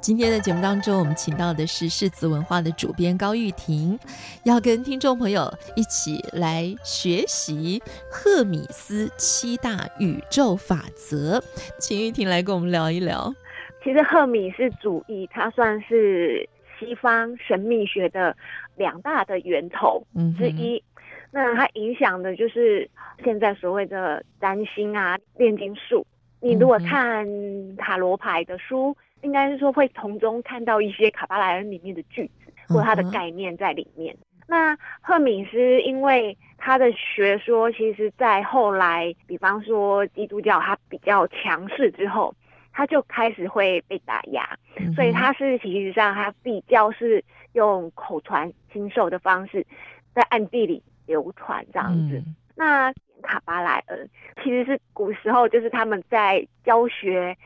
今天的节目当中，我们请到的是世子文化的主编高玉婷，要跟听众朋友一起来学习赫米斯七大宇宙法则，请玉婷来跟我们聊一聊。其实赫米斯主义，它算是西方神秘学的两大的源头之一。嗯那它影响的就是现在所谓的占星啊、炼金术。你如果看塔罗牌的书，应该是说会从中看到一些卡巴莱恩里面的句子或它的概念在里面。那赫敏斯因为他的学说，其实在后来，比方说基督教它比较强势之后，他就开始会被打压，所以他是其实上他比较是用口传心授的方式，在暗地里。流传这样子，嗯、那卡巴莱恩。其实是古时候就是他们在教学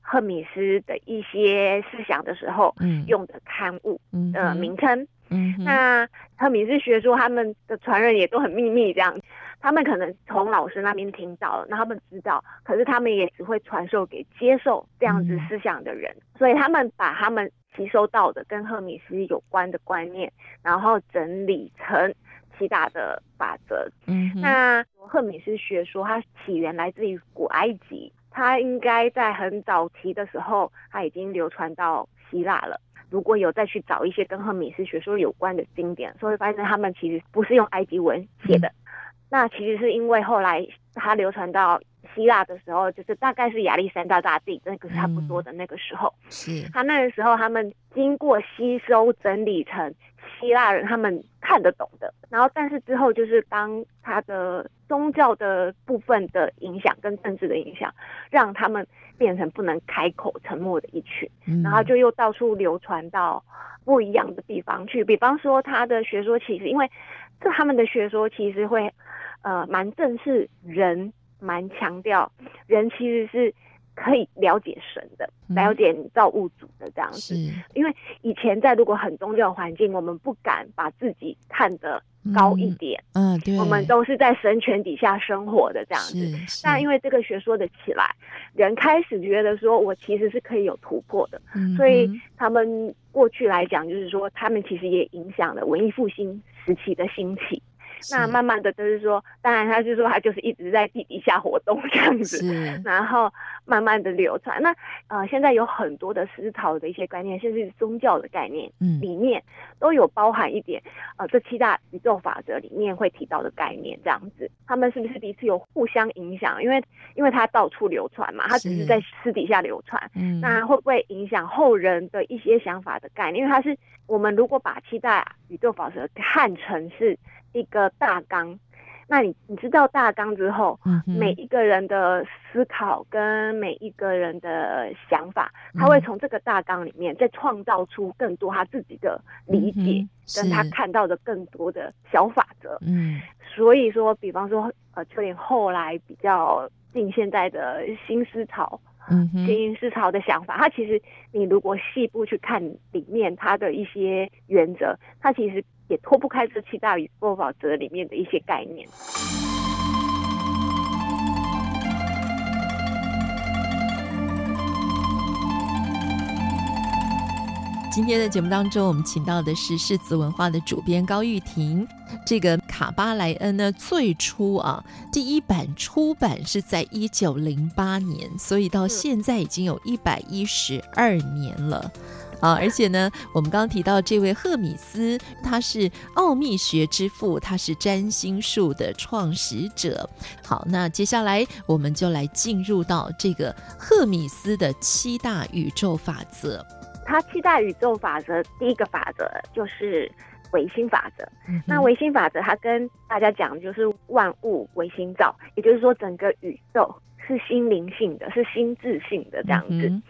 赫米斯的一些思想的时候，用的刊物的名称。嗯，嗯那赫米斯学说他们的传人也都很秘密，这样，他们可能从老师那边听到了，那他们知道，可是他们也只会传授给接受这样子思想的人，嗯、所以他们把他们吸收到的跟赫米斯有关的观念，然后整理成。七大的法则，嗯，那赫米斯学说它起源来自于古埃及，它应该在很早期的时候，它已经流传到希腊了。如果有再去找一些跟赫米斯学说有关的经典，所以会发现他们其实不是用埃及文写的，嗯、那其实是因为后来它流传到希腊的时候，就是大概是亚历山大大帝那个差不多的那个时候，是他那个时候他们经过吸收整理成。希腊人他们看得懂的，然后但是之后就是当他的宗教的部分的影响跟政治的影响，让他们变成不能开口、沉默的一群，然后就又到处流传到不一样的地方去。比方说他的学说，其实因为这他们的学说其实会呃蛮正视人，蛮强调人其实是。可以了解神的，了解造物主的这样子，嗯、因为以前在如果很宗教环境，我们不敢把自己看得高一点，嗯，嗯，对，我们都是在神权底下生活的这样子。但因为这个学说的起来，人开始觉得说我其实是可以有突破的，嗯、所以他们过去来讲，就是说他们其实也影响了文艺复兴时期的兴起。那慢慢的就是说，当然他就说他就是一直在地底下活动这样子，然后慢慢的流传。那呃，现在有很多的思潮的一些概念，甚至是宗教的概念，嗯，里面都有包含一点呃，这七大宇宙法则里面会提到的概念这样子。他们是不是彼此有互相影响？因为因为他到处流传嘛，他只是在私底下流传，嗯，那会不会影响后人的一些想法的概念？因为他是我们如果把七大宇宙法则看成是。一个大纲，那你你知道大纲之后，嗯、每一个人的思考跟每一个人的想法，他会从这个大纲里面再创造出更多他自己的理解，跟他看到的更多的小法则。嗯，所以说，比方说，呃，就连后来比较近现在的新思潮，嗯哼，经营思潮的想法，它其实你如果细部去看里面它的一些原则，它其实。也脱不开这七大宇宙法则里面的一些概念。今天的节目当中，我们请到的是世子文化的主编高玉婷。这个卡巴莱恩呢，最初啊，第一版出版是在一九零八年，所以到现在已经有一百一十二年了。啊，而且呢，我们刚刚提到这位赫米斯，他是奥秘学之父，他是占星术的创始者。好，那接下来我们就来进入到这个赫米斯的七大宇宙法则。他七大宇宙法则第一个法则就是唯心法则。嗯、那唯心法则，它跟大家讲就是万物唯心造，也就是说整个宇宙是心灵性的，是心智性的这样子。嗯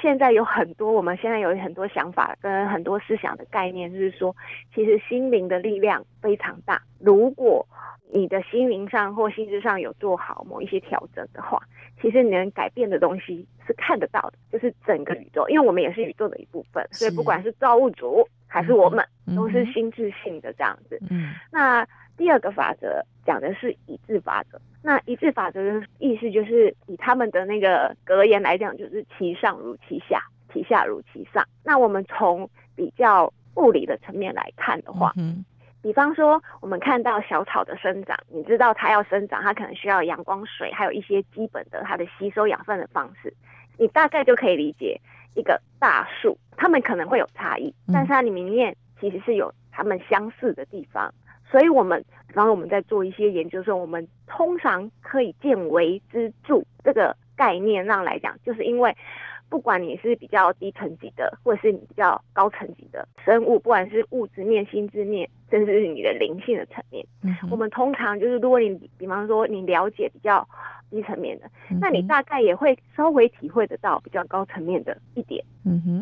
现在有很多，我们现在有很多想法跟很多思想的概念，就是说，其实心灵的力量非常大。如果你的心灵上或心智上有做好某一些调整的话，其实你能改变的东西是看得到的，就是整个宇宙，因为我们也是宇宙的一部分，所以不管是造物主还是我们，都是心智性的这样子。嗯，那。第二个法则讲的是一致法则。那一致法则的意思就是以他们的那个格言来讲，就是其上如其下，其下如其上。那我们从比较物理的层面来看的话，嗯，比方说我们看到小草的生长，你知道它要生长，它可能需要阳光、水，还有一些基本的它的吸收养分的方式，你大概就可以理解一个大树，他们可能会有差异，但是它里面其实是有他们相似的地方。所以，我们比方我们在做一些研究的时候，我们通常可以见微知著这个概念上来讲，就是因为不管你是比较低层级的，或者是你比较高层级的生物，不管是物质面、心智面，甚至是你的灵性的层面，嗯，我们通常就是如果你比方说你了解比较低层面的，那你大概也会稍微体会得到比较高层面的一点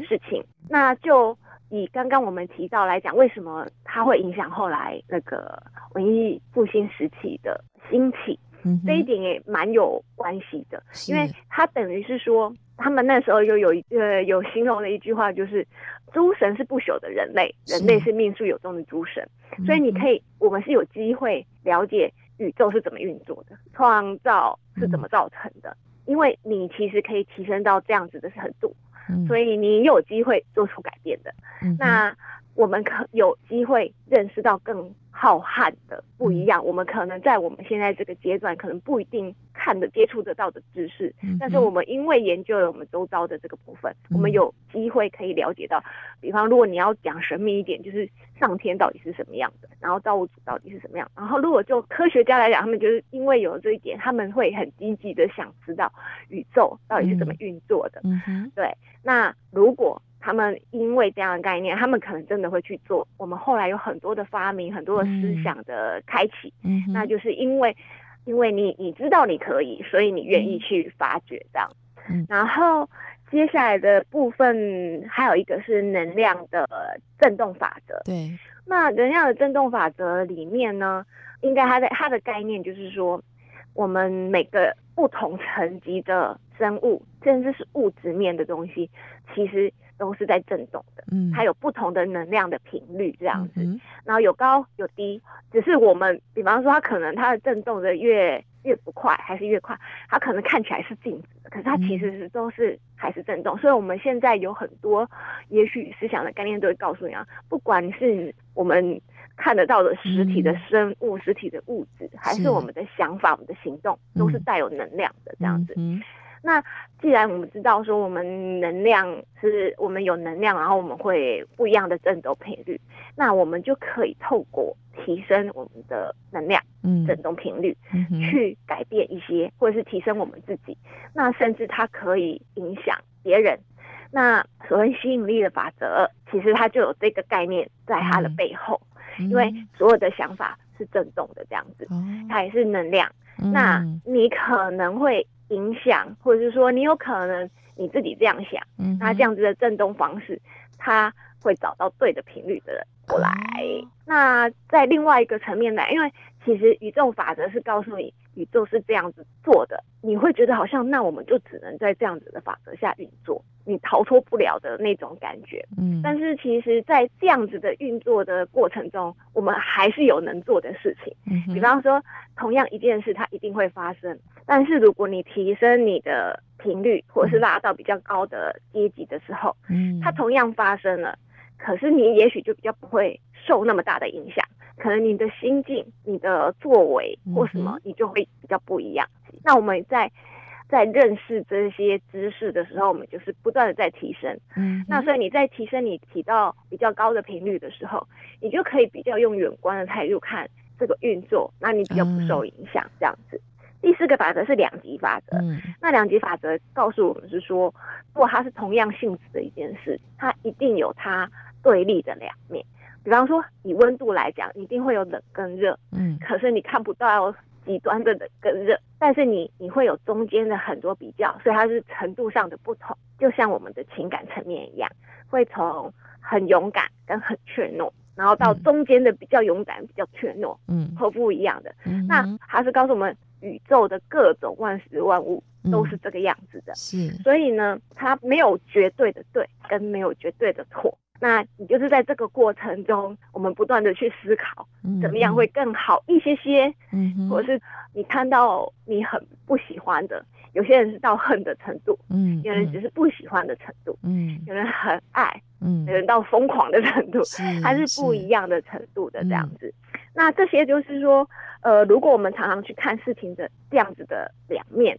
事情，那就。以刚刚我们提到来讲，为什么它会影响后来那个文艺复兴时期的兴起？嗯，这一点也蛮有关系的，因为它等于是说，他们那时候就有一个有形容的一句话，就是诸神是不朽的人类，人类是。命数有终的诸神，所以你可以，我们是有机会了解宇宙是怎么运作的，创造是怎么造成的，因为你其实可以提升到这样子的程度。所以你有机会做出改变的，嗯、那我们可有机会认识到更浩瀚的不一样。嗯、我们可能在我们现在这个阶段，可能不一定看得接触得到的知识，嗯、但是我们因为研究了我们周遭的这个部分，嗯、我们有机会可以了解到。比方，如果你要讲神秘一点，就是上天到底是什么样的，然后造物主到底是什么样。然后，如果就科学家来讲，他们就是因为有了这一点，他们会很积极的想知道宇宙到底是怎么运作的。对。那如果他们因为这样的概念，他们可能真的会去做。我们后来有很多的发明，很多的思想的开启，嗯，那就是因为，因为你你知道你可以，所以你愿意去发掘这样。嗯，然后接下来的部分还有一个是能量的振动法则。对，那能量的振动法则里面呢，应该它的它的概念就是说，我们每个不同层级的。生物甚至是物质面的东西，其实都是在震动的。嗯，它有不同的能量的频率这样子，嗯、然后有高有低。只是我们，比方说，它可能它的震动的越越不快，还是越快，它可能看起来是静止的，可是它其实是都是还是震动。嗯、所以我们现在有很多，也许思想的概念都会告诉你啊，不管是我们看得到的实体的生物、嗯、实体的物质，还是我们的想法、我们的行动，都是带有能量的这样子。那既然我们知道说我们能量是我们有能量，然后我们会不一样的振动频率，那我们就可以透过提升我们的能量，嗯，振动频率，去改变一些，或者是提升我们自己。那甚至它可以影响别人。那所谓吸引力的法则，其实它就有这个概念在它的背后，因为所有的想法是振动的，这样子，它也是能量。那你可能会。影响，或者是说你有可能你自己这样想，嗯、那这样子的震动方式，它会找到对的频率的人过来。哦、那在另外一个层面来，因为其实宇宙法则是告诉你宇宙是这样子做的，你会觉得好像那我们就只能在这样子的法则下运作。你逃脱不了的那种感觉，嗯，但是其实，在这样子的运作的过程中，我们还是有能做的事情。嗯，比方说，同样一件事，它一定会发生，但是如果你提升你的频率，或者是拉到比较高的阶级的时候，嗯，它同样发生了，可是你也许就比较不会受那么大的影响，可能你的心境、你的作为或什么，你就会比较不一样。嗯，那我们在。在认识这些知识的时候，我们就是不断的在提升。嗯，那所以你在提升，你提到比较高的频率的时候，你就可以比较用远观的态度看这个运作，那你比较不受影响。这样子，嗯、第四个法则是两极法则。嗯，那两极法则告诉我们是说，如果它是同样性质的一件事，它一定有它对立的两面。比方说，以温度来讲，一定会有冷跟热。嗯，可是你看不到极端的冷跟热，但是你你会有中间的很多比较，所以它是程度上的不同，就像我们的情感层面一样，会从很勇敢跟很怯懦，然后到中间的比较勇敢、比较怯懦，嗯，和不一样的。嗯、那还是告诉我们，宇宙的各种万事万物都是这个样子的，是。所以呢，它没有绝对的对，跟没有绝对的错。那你就是在这个过程中，我们不断的去思考，怎么样会更好一些些，嗯哼，或者是你看到你很不喜欢的，有些人是到恨的程度，嗯，有人只是不喜欢的程度，嗯，有人很爱，嗯，有人到疯狂的程度，是还是不一样的程度的这样子。那这些就是说，呃，如果我们常常去看事情的这样子的两面，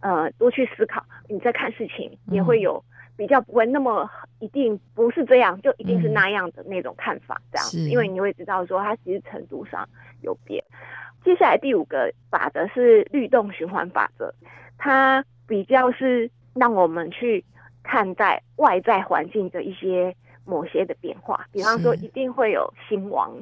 呃，多去思考，你在看事情也会有。比较不会那么一定不是这样，就一定是那样的那种看法，这样因为你会知道说它其实程度上有变。接下来第五个法则是律动循环法则，它比较是让我们去看待外在环境的一些某些的变化，比方说一定会有兴亡，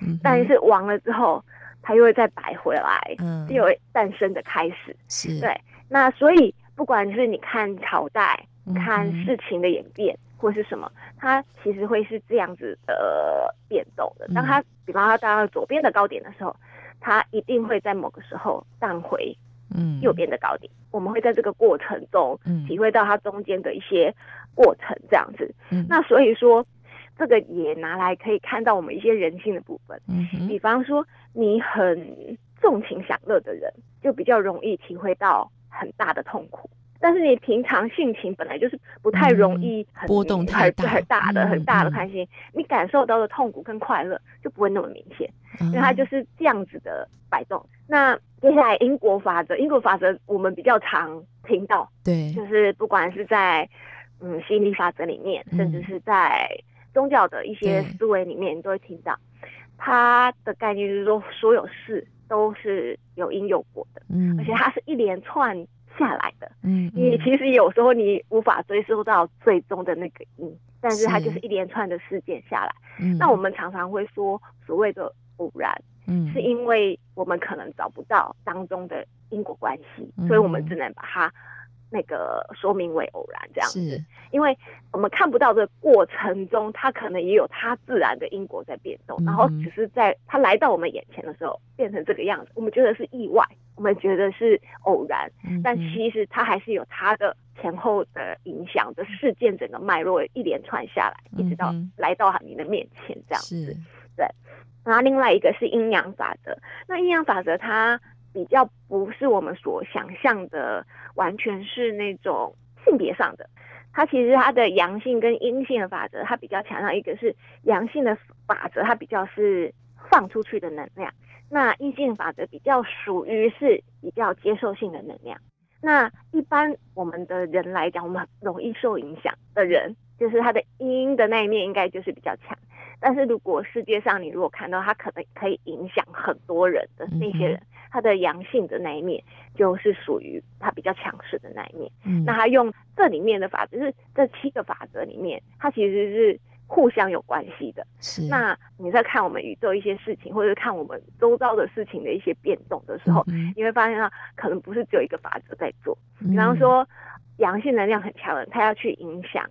是但是亡了之后，它又会再摆回来，嗯，又会诞生的开始，是。对。那所以不管是你看朝代。看事情的演变或是什么，它其实会是这样子的变动的。当它，比方说到左边的高点的时候，它一定会在某个时候荡回嗯右边的高点。我们会在这个过程中体会到它中间的一些过程，这样子。那所以说，这个也拿来可以看到我们一些人性的部分。嗯比方说，你很纵情享乐的人，就比较容易体会到很大的痛苦。但是你平常性情本来就是不太容易很波动太大很大的很大的开心，你感受到的痛苦跟快乐就不会那么明显，因为它就是这样子的摆动。那接下来英国法则，英国法则我们比较常听到，对，就是不管是在嗯吸引力法则里面，甚至是在宗教的一些思维里面，你都会听到。它的概念，就是说所有事都是有因有果的，嗯，而且它是一连串。下来的，嗯，你其实有时候你无法追溯到最终的那个因，但是它就是一连串的事件下来。嗯，那我们常常会说所谓的偶然，嗯，是因为我们可能找不到当中的因果关系，嗯，所以我们只能把它。那个说明为偶然这样子，因为我们看不到的过程中，它可能也有它自然的因果在变动，嗯、然后只是在它来到我们眼前的时候变成这个样子，我们觉得是意外，我们觉得是偶然，嗯、但其实它还是有它的前后的影响的事件，整个脉络一连串下来，嗯、一直到来到你的面前这样子，对。然后另外一个是阴阳法则，那阴阳法则它。比较不是我们所想象的，完全是那种性别上的。它其实它的阳性跟阴性的法则，它比较强调一个是阳性的法则，它比较是放出去的能量；那阴性法则比较属于是比较接受性的能量。那一般我们的人来讲，我们很容易受影响的人，就是他的阴的那一面应该就是比较强。但是如果世界上你如果看到他可能可以影响很多人的那些人。嗯他的阳性的那一面，就是属于他比较强势的那一面。嗯，那他用这里面的法则，就是这七个法则里面，他其实是互相有关系的。是，那你在看我们宇宙一些事情，或者是看我们周遭的事情的一些变动的时候，嗯、你会发现啊，可能不是只有一个法则在做。比方说，阳性能量很强的人，他要去影响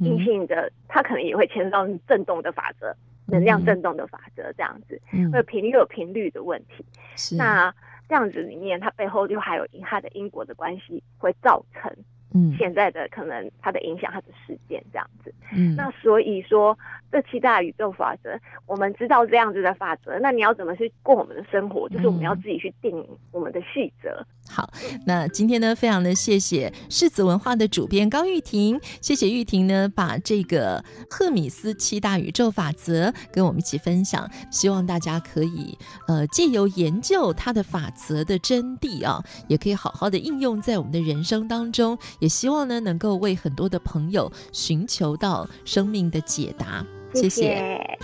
阴性的，他可能也会牵涉到震动的法则。能量震动的法则这样子，嗯，会有频率有频率的问题，是。那这样子里面，它背后就还有它的因果的关系，会造成嗯。现在的可能它的影响它的事件这样子，嗯，那所以说这七大宇宙法则，我们知道这样子的法则，那你要怎么去过我们的生活？就是我们要自己去定我们的细则。好，那今天呢，非常的谢谢世子文化的主编高玉婷，谢谢玉婷呢，把这个赫米斯七大宇宙法则跟我们一起分享，希望大家可以呃借由研究它的法则的真谛啊，也可以好好的应用在我们的人生当中，也希望呢能够为很多的朋友寻求到生命的解答。谢谢。